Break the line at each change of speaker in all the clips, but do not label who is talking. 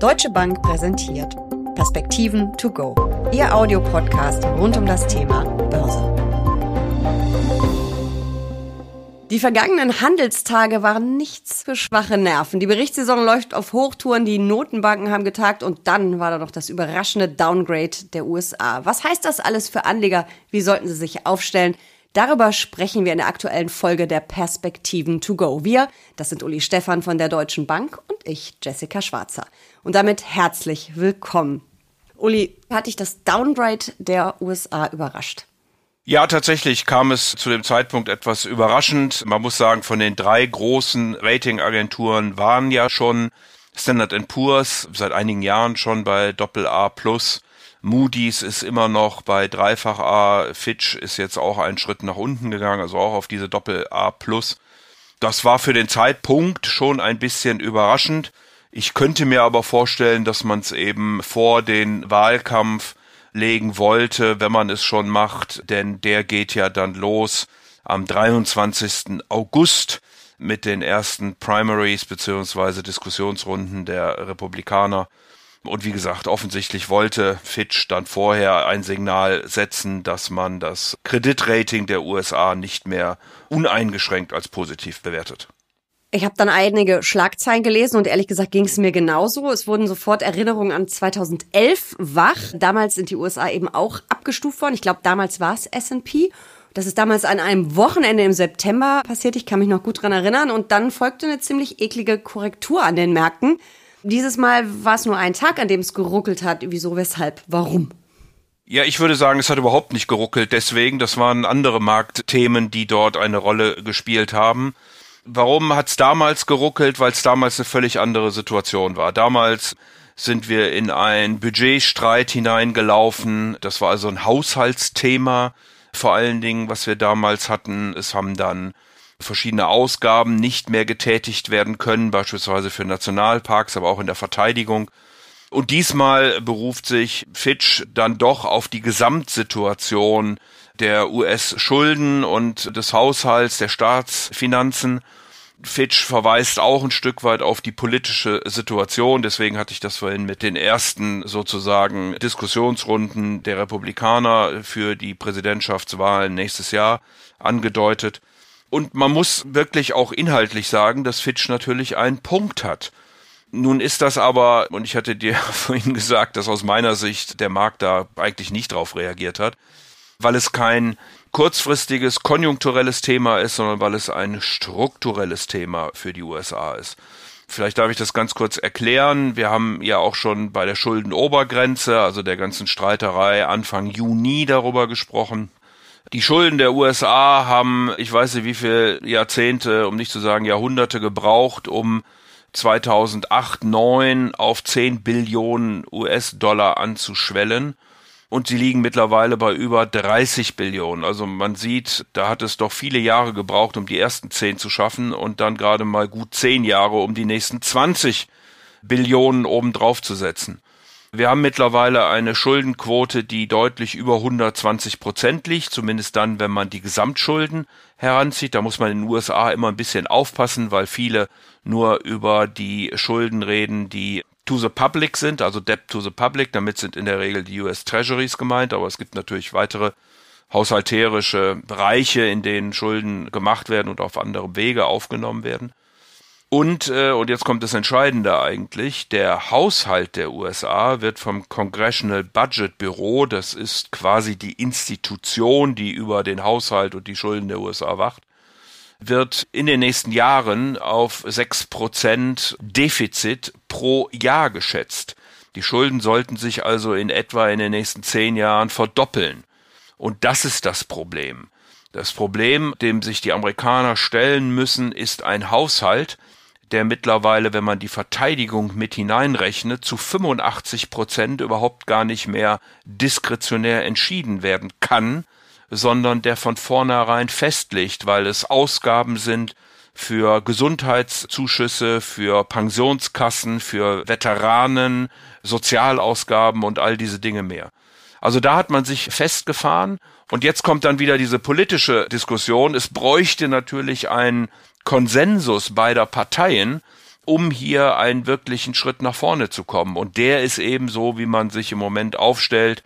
Deutsche Bank präsentiert Perspektiven to go. Ihr Audiopodcast rund um das Thema Börse. Die vergangenen Handelstage waren nichts für schwache Nerven. Die Berichtssaison läuft auf Hochtouren, die Notenbanken haben getagt und dann war da noch das überraschende Downgrade der USA. Was heißt das alles für Anleger? Wie sollten sie sich aufstellen? Darüber sprechen wir in der aktuellen Folge der Perspektiven to go. Wir, das sind Uli Stefan von der Deutschen Bank und ich, Jessica Schwarzer. Und damit herzlich willkommen. Uli, hat dich das Downgrade der USA überrascht?
Ja, tatsächlich kam es zu dem Zeitpunkt etwas überraschend. Man muss sagen, von den drei großen Ratingagenturen waren ja schon Standard Poor's seit einigen Jahren schon bei Doppel A plus. Moody's ist immer noch bei dreifach A. Fitch ist jetzt auch einen Schritt nach unten gegangen, also auch auf diese Doppel A plus. Das war für den Zeitpunkt schon ein bisschen überraschend. Ich könnte mir aber vorstellen, dass man es eben vor den Wahlkampf legen wollte, wenn man es schon macht, denn der geht ja dann los am 23. August mit den ersten Primaries beziehungsweise Diskussionsrunden der Republikaner. Und wie gesagt, offensichtlich wollte Fitch dann vorher ein Signal setzen, dass man das Kreditrating der USA nicht mehr uneingeschränkt als positiv bewertet.
Ich habe dann einige Schlagzeilen gelesen und ehrlich gesagt ging es mir genauso. Es wurden sofort Erinnerungen an 2011 wach. Damals sind die USA eben auch abgestuft worden. Ich glaube, damals war es S&P. Das ist damals an einem Wochenende im September passiert. Ich kann mich noch gut dran erinnern. Und dann folgte eine ziemlich eklige Korrektur an den Märkten. Dieses Mal war es nur ein Tag, an dem es geruckelt hat. Wieso, weshalb, warum?
Ja, ich würde sagen, es hat überhaupt nicht geruckelt. Deswegen, das waren andere Marktthemen, die dort eine Rolle gespielt haben. Warum hat es damals geruckelt? Weil es damals eine völlig andere Situation war. Damals sind wir in ein Budgetstreit hineingelaufen. Das war also ein Haushaltsthema. Vor allen Dingen, was wir damals hatten. Es haben dann verschiedene Ausgaben nicht mehr getätigt werden können, beispielsweise für Nationalparks, aber auch in der Verteidigung. Und diesmal beruft sich Fitch dann doch auf die Gesamtsituation der US-Schulden und des Haushalts, der Staatsfinanzen. Fitch verweist auch ein Stück weit auf die politische Situation. Deswegen hatte ich das vorhin mit den ersten sozusagen Diskussionsrunden der Republikaner für die Präsidentschaftswahlen nächstes Jahr angedeutet. Und man muss wirklich auch inhaltlich sagen, dass Fitch natürlich einen Punkt hat. Nun ist das aber, und ich hatte dir vorhin gesagt, dass aus meiner Sicht der Markt da eigentlich nicht drauf reagiert hat, weil es kein kurzfristiges, konjunkturelles Thema ist, sondern weil es ein strukturelles Thema für die USA ist. Vielleicht darf ich das ganz kurz erklären. Wir haben ja auch schon bei der Schuldenobergrenze, also der ganzen Streiterei, Anfang Juni darüber gesprochen. Die Schulden der USA haben, ich weiß nicht wie viele Jahrzehnte, um nicht zu sagen Jahrhunderte gebraucht, um 2008, 9 auf 10 Billionen US-Dollar anzuschwellen und sie liegen mittlerweile bei über 30 Billionen. Also man sieht, da hat es doch viele Jahre gebraucht, um die ersten 10 zu schaffen und dann gerade mal gut 10 Jahre, um die nächsten 20 Billionen obendrauf zu setzen. Wir haben mittlerweile eine Schuldenquote, die deutlich über 120 Prozent liegt, zumindest dann, wenn man die Gesamtschulden heranzieht. Da muss man in den USA immer ein bisschen aufpassen, weil viele nur über die Schulden reden, die to the public sind, also Debt to the public. Damit sind in der Regel die US Treasuries gemeint, aber es gibt natürlich weitere haushalterische Bereiche, in denen Schulden gemacht werden und auf andere Wege aufgenommen werden. Und, äh, und jetzt kommt das Entscheidende eigentlich, der Haushalt der USA wird vom Congressional Budget Bureau, das ist quasi die Institution, die über den Haushalt und die Schulden der USA wacht, wird in den nächsten Jahren auf sechs Prozent Defizit pro Jahr geschätzt. Die Schulden sollten sich also in etwa in den nächsten zehn Jahren verdoppeln. Und das ist das Problem. Das Problem, dem sich die Amerikaner stellen müssen, ist ein Haushalt, der mittlerweile, wenn man die Verteidigung mit hineinrechnet, zu 85 Prozent überhaupt gar nicht mehr diskretionär entschieden werden kann, sondern der von vornherein festlegt, weil es Ausgaben sind für Gesundheitszuschüsse, für Pensionskassen, für Veteranen, Sozialausgaben und all diese Dinge mehr. Also da hat man sich festgefahren und jetzt kommt dann wieder diese politische Diskussion. Es bräuchte natürlich einen Konsensus beider Parteien, um hier einen wirklichen Schritt nach vorne zu kommen. Und der ist eben so, wie man sich im Moment aufstellt,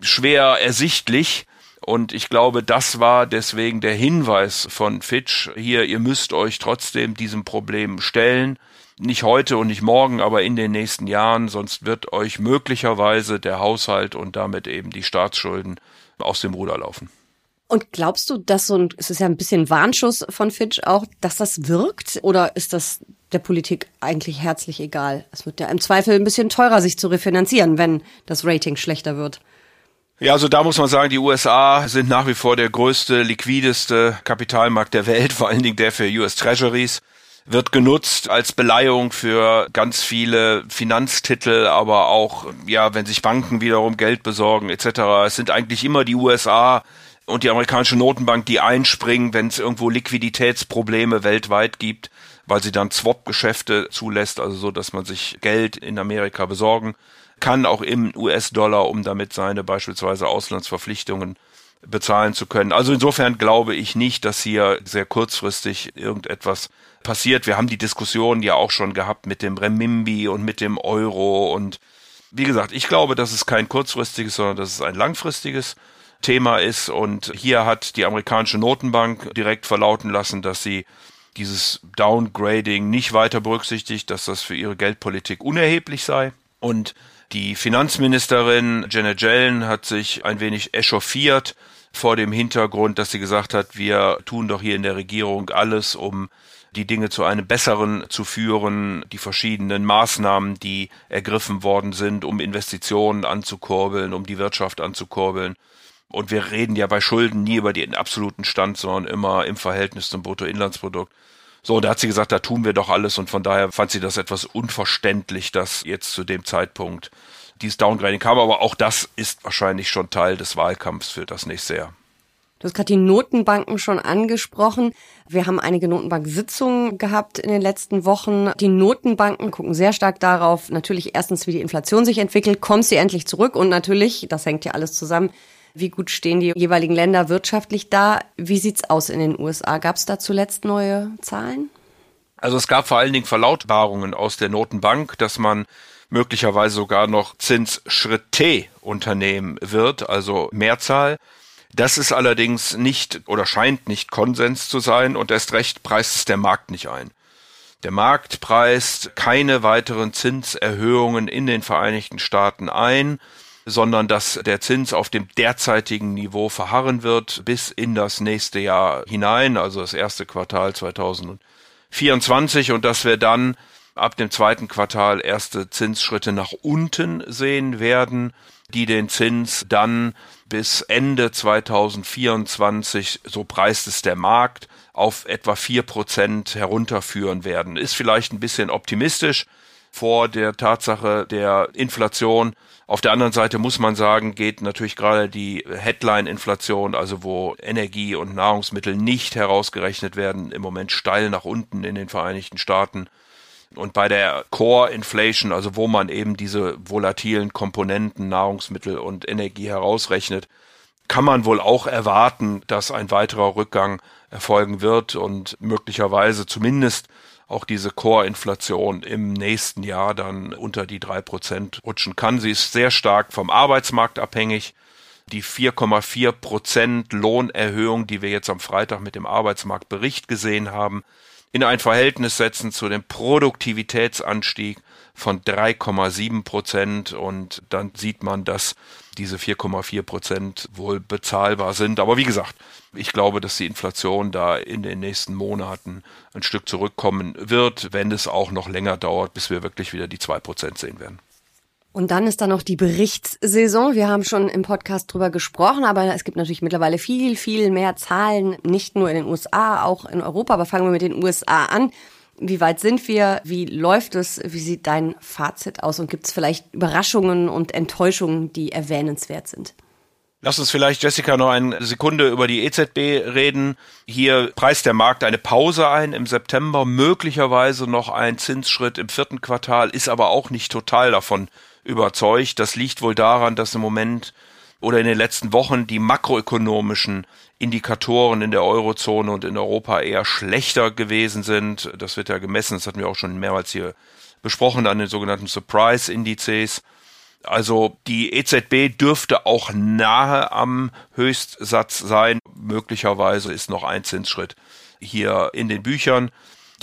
schwer ersichtlich. Und ich glaube, das war deswegen der Hinweis von Fitch hier, ihr müsst euch trotzdem diesem Problem stellen. Nicht heute und nicht morgen, aber in den nächsten Jahren, sonst wird euch möglicherweise der Haushalt und damit eben die Staatsschulden aus dem Ruder laufen.
Und glaubst du, dass so ein, es ist ja ein bisschen Warnschuss von Fitch auch, dass das wirkt? Oder ist das der Politik eigentlich herzlich egal? Es wird ja im Zweifel ein bisschen teurer, sich zu refinanzieren, wenn das Rating schlechter wird.
Ja, also da muss man sagen, die USA sind nach wie vor der größte, liquideste Kapitalmarkt der Welt, vor allen Dingen der für US Treasuries wird genutzt als Beleihung für ganz viele Finanztitel, aber auch, ja, wenn sich Banken wiederum Geld besorgen etc. Es sind eigentlich immer die USA und die amerikanische Notenbank, die einspringen, wenn es irgendwo Liquiditätsprobleme weltweit gibt, weil sie dann Swap-Geschäfte zulässt, also so, dass man sich Geld in Amerika besorgen kann, auch im US-Dollar, um damit seine beispielsweise Auslandsverpflichtungen bezahlen zu können. Also insofern glaube ich nicht, dass hier sehr kurzfristig irgendetwas passiert. Wir haben die Diskussion ja auch schon gehabt mit dem Remimbi und mit dem Euro und wie gesagt, ich glaube, dass es kein kurzfristiges, sondern dass es ein langfristiges Thema ist. Und hier hat die amerikanische Notenbank direkt verlauten lassen, dass sie dieses Downgrading nicht weiter berücksichtigt, dass das für ihre Geldpolitik unerheblich sei. Und die Finanzministerin Janet Yellen hat sich ein wenig echauffiert vor dem Hintergrund, dass sie gesagt hat, wir tun doch hier in der Regierung alles, um die Dinge zu einem besseren zu führen, die verschiedenen Maßnahmen, die ergriffen worden sind, um Investitionen anzukurbeln, um die Wirtschaft anzukurbeln. Und wir reden ja bei Schulden nie über den absoluten Stand, sondern immer im Verhältnis zum Bruttoinlandsprodukt. So, und da hat sie gesagt, da tun wir doch alles und von daher fand sie das etwas unverständlich, dass jetzt zu dem Zeitpunkt dieses Downgrading kam, aber auch das ist wahrscheinlich schon Teil des Wahlkampfs für das nächste Jahr.
Du hast gerade die Notenbanken schon angesprochen. Wir haben einige Notenbank-Sitzungen gehabt in den letzten Wochen. Die Notenbanken gucken sehr stark darauf, natürlich erstens, wie die Inflation sich entwickelt, kommt sie endlich zurück und natürlich, das hängt ja alles zusammen, wie gut stehen die jeweiligen Länder wirtschaftlich da? Wie sieht's aus in den USA? Gab es da zuletzt neue Zahlen?
Also es gab vor allen Dingen Verlautbarungen aus der Notenbank, dass man möglicherweise sogar noch Zinsschritte unternehmen wird, also Mehrzahl. Das ist allerdings nicht oder scheint nicht Konsens zu sein und erst recht preist es der Markt nicht ein. Der Markt preist keine weiteren Zinserhöhungen in den Vereinigten Staaten ein, sondern dass der Zins auf dem derzeitigen Niveau verharren wird bis in das nächste Jahr hinein, also das erste Quartal 2024 und dass wir dann ab dem zweiten Quartal erste Zinsschritte nach unten sehen werden, die den Zins dann bis Ende 2024, so preist es der Markt, auf etwa vier Prozent herunterführen werden. Ist vielleicht ein bisschen optimistisch vor der Tatsache der Inflation. Auf der anderen Seite muss man sagen, geht natürlich gerade die Headline-Inflation, also wo Energie und Nahrungsmittel nicht herausgerechnet werden, im Moment steil nach unten in den Vereinigten Staaten. Und bei der Core Inflation, also wo man eben diese volatilen Komponenten Nahrungsmittel und Energie herausrechnet, kann man wohl auch erwarten, dass ein weiterer Rückgang erfolgen wird und möglicherweise zumindest auch diese Core-Inflation im nächsten Jahr dann unter die drei Prozent rutschen kann. Sie ist sehr stark vom Arbeitsmarkt abhängig. Die 4,4 Prozent Lohnerhöhung, die wir jetzt am Freitag mit dem Arbeitsmarktbericht gesehen haben, in ein Verhältnis setzen zu dem Produktivitätsanstieg von 3,7 Prozent und dann sieht man, dass diese 4,4 Prozent wohl bezahlbar sind. Aber wie gesagt, ich glaube, dass die Inflation da in den nächsten Monaten ein Stück zurückkommen wird, wenn es auch noch länger dauert, bis wir wirklich wieder die 2 Prozent sehen werden.
Und dann ist da noch die Berichtssaison. Wir haben schon im Podcast drüber gesprochen, aber es gibt natürlich mittlerweile viel, viel mehr Zahlen, nicht nur in den USA, auch in Europa. Aber fangen wir mit den USA an. Wie weit sind wir? Wie läuft es? Wie sieht dein Fazit aus? Und gibt es vielleicht Überraschungen und Enttäuschungen, die erwähnenswert sind?
Lass uns vielleicht, Jessica, noch eine Sekunde über die EZB reden. Hier preist der Markt eine Pause ein im September, möglicherweise noch ein Zinsschritt im vierten Quartal, ist aber auch nicht total davon überzeugt. Das liegt wohl daran, dass im Moment oder in den letzten Wochen die makroökonomischen Indikatoren in der Eurozone und in Europa eher schlechter gewesen sind. Das wird ja gemessen, das hatten wir auch schon mehrmals hier besprochen an den sogenannten Surprise-Indizes. Also die EZB dürfte auch nahe am Höchstsatz sein. Möglicherweise ist noch ein Zinsschritt hier in den Büchern.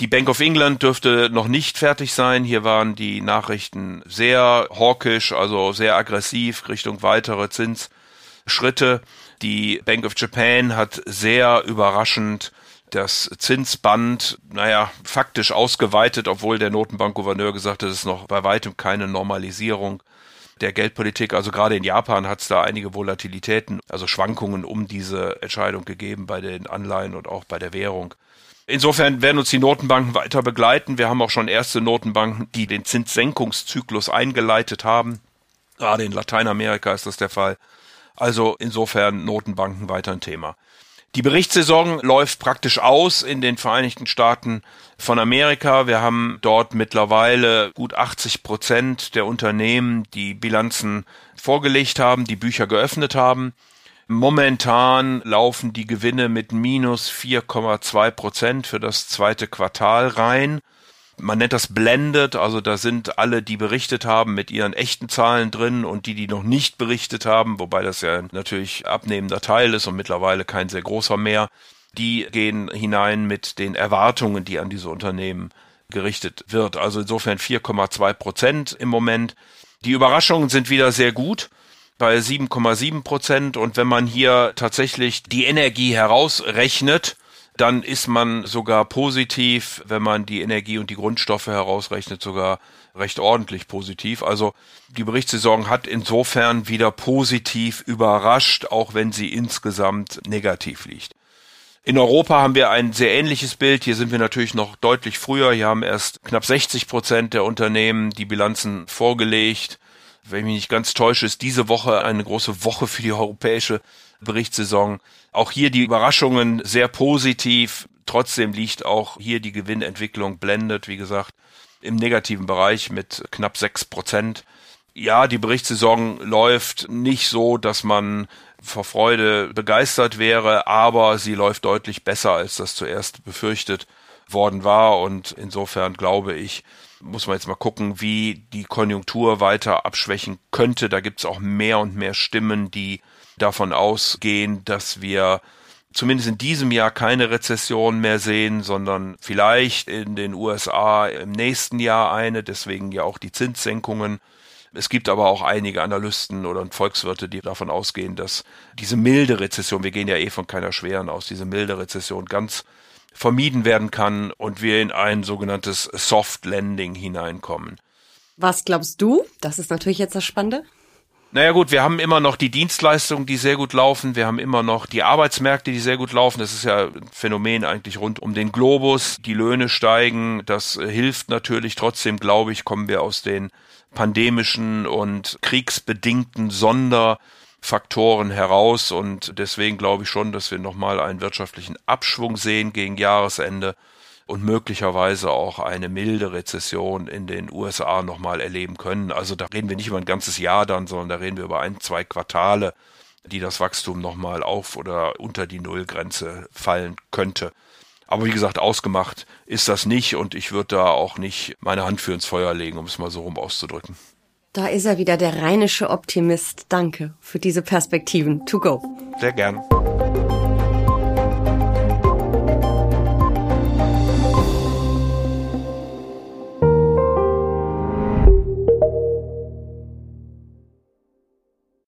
Die Bank of England dürfte noch nicht fertig sein. Hier waren die Nachrichten sehr hawkisch, also sehr aggressiv Richtung weitere Zinsschritte. Die Bank of Japan hat sehr überraschend das Zinsband, naja, faktisch ausgeweitet, obwohl der Notenbankgouverneur gesagt hat, es ist noch bei weitem keine Normalisierung der Geldpolitik. Also gerade in Japan hat es da einige Volatilitäten, also Schwankungen um diese Entscheidung gegeben bei den Anleihen und auch bei der Währung. Insofern werden uns die Notenbanken weiter begleiten. Wir haben auch schon erste Notenbanken, die den Zinssenkungszyklus eingeleitet haben. Gerade in Lateinamerika ist das der Fall. Also insofern Notenbanken weiter ein Thema. Die Berichtssaison läuft praktisch aus in den Vereinigten Staaten von Amerika. Wir haben dort mittlerweile gut 80 Prozent der Unternehmen, die Bilanzen vorgelegt haben, die Bücher geöffnet haben. Momentan laufen die Gewinne mit minus 4,2 Prozent für das zweite Quartal rein. Man nennt das blended, also da sind alle, die berichtet haben, mit ihren echten Zahlen drin und die, die noch nicht berichtet haben, wobei das ja natürlich abnehmender Teil ist und mittlerweile kein sehr großer mehr, die gehen hinein mit den Erwartungen, die an diese Unternehmen gerichtet wird. Also insofern 4,2 Prozent im Moment. Die Überraschungen sind wieder sehr gut bei 7,7 Prozent. Und wenn man hier tatsächlich die Energie herausrechnet, dann ist man sogar positiv, wenn man die Energie und die Grundstoffe herausrechnet, sogar recht ordentlich positiv. Also die Berichtssaison hat insofern wieder positiv überrascht, auch wenn sie insgesamt negativ liegt. In Europa haben wir ein sehr ähnliches Bild. Hier sind wir natürlich noch deutlich früher. Hier haben erst knapp 60 Prozent der Unternehmen die Bilanzen vorgelegt wenn ich mich nicht ganz täusche, ist diese Woche eine große Woche für die europäische Berichtssaison. Auch hier die Überraschungen sehr positiv. Trotzdem liegt auch hier die Gewinnentwicklung blendet, wie gesagt, im negativen Bereich mit knapp sechs Prozent. Ja, die Berichtssaison läuft nicht so, dass man vor Freude begeistert wäre, aber sie läuft deutlich besser, als das zuerst befürchtet worden war. Und insofern glaube ich, muss man jetzt mal gucken, wie die Konjunktur weiter abschwächen könnte. Da gibt es auch mehr und mehr Stimmen, die davon ausgehen, dass wir zumindest in diesem Jahr keine Rezession mehr sehen, sondern vielleicht in den USA im nächsten Jahr eine, deswegen ja auch die Zinssenkungen. Es gibt aber auch einige Analysten oder Volkswirte, die davon ausgehen, dass diese milde Rezession, wir gehen ja eh von keiner schweren aus, diese milde Rezession ganz vermieden werden kann und wir in ein sogenanntes Soft Landing hineinkommen.
Was glaubst du? Das ist natürlich jetzt das Spannende.
Naja gut, wir haben immer noch die Dienstleistungen, die sehr gut laufen. Wir haben immer noch die Arbeitsmärkte, die sehr gut laufen. Das ist ja ein Phänomen eigentlich rund um den Globus. Die Löhne steigen. Das hilft natürlich. Trotzdem, glaube ich, kommen wir aus den pandemischen und kriegsbedingten Sonder Faktoren heraus und deswegen glaube ich schon, dass wir nochmal einen wirtschaftlichen Abschwung sehen gegen Jahresende und möglicherweise auch eine milde Rezession in den USA nochmal erleben können. Also da reden wir nicht über ein ganzes Jahr dann, sondern da reden wir über ein, zwei Quartale, die das Wachstum nochmal auf oder unter die Nullgrenze fallen könnte. Aber wie gesagt, ausgemacht ist das nicht und ich würde da auch nicht meine Hand für ins Feuer legen, um es mal so rum auszudrücken.
Da ist er wieder, der rheinische Optimist. Danke für diese Perspektiven. To go.
Sehr gern.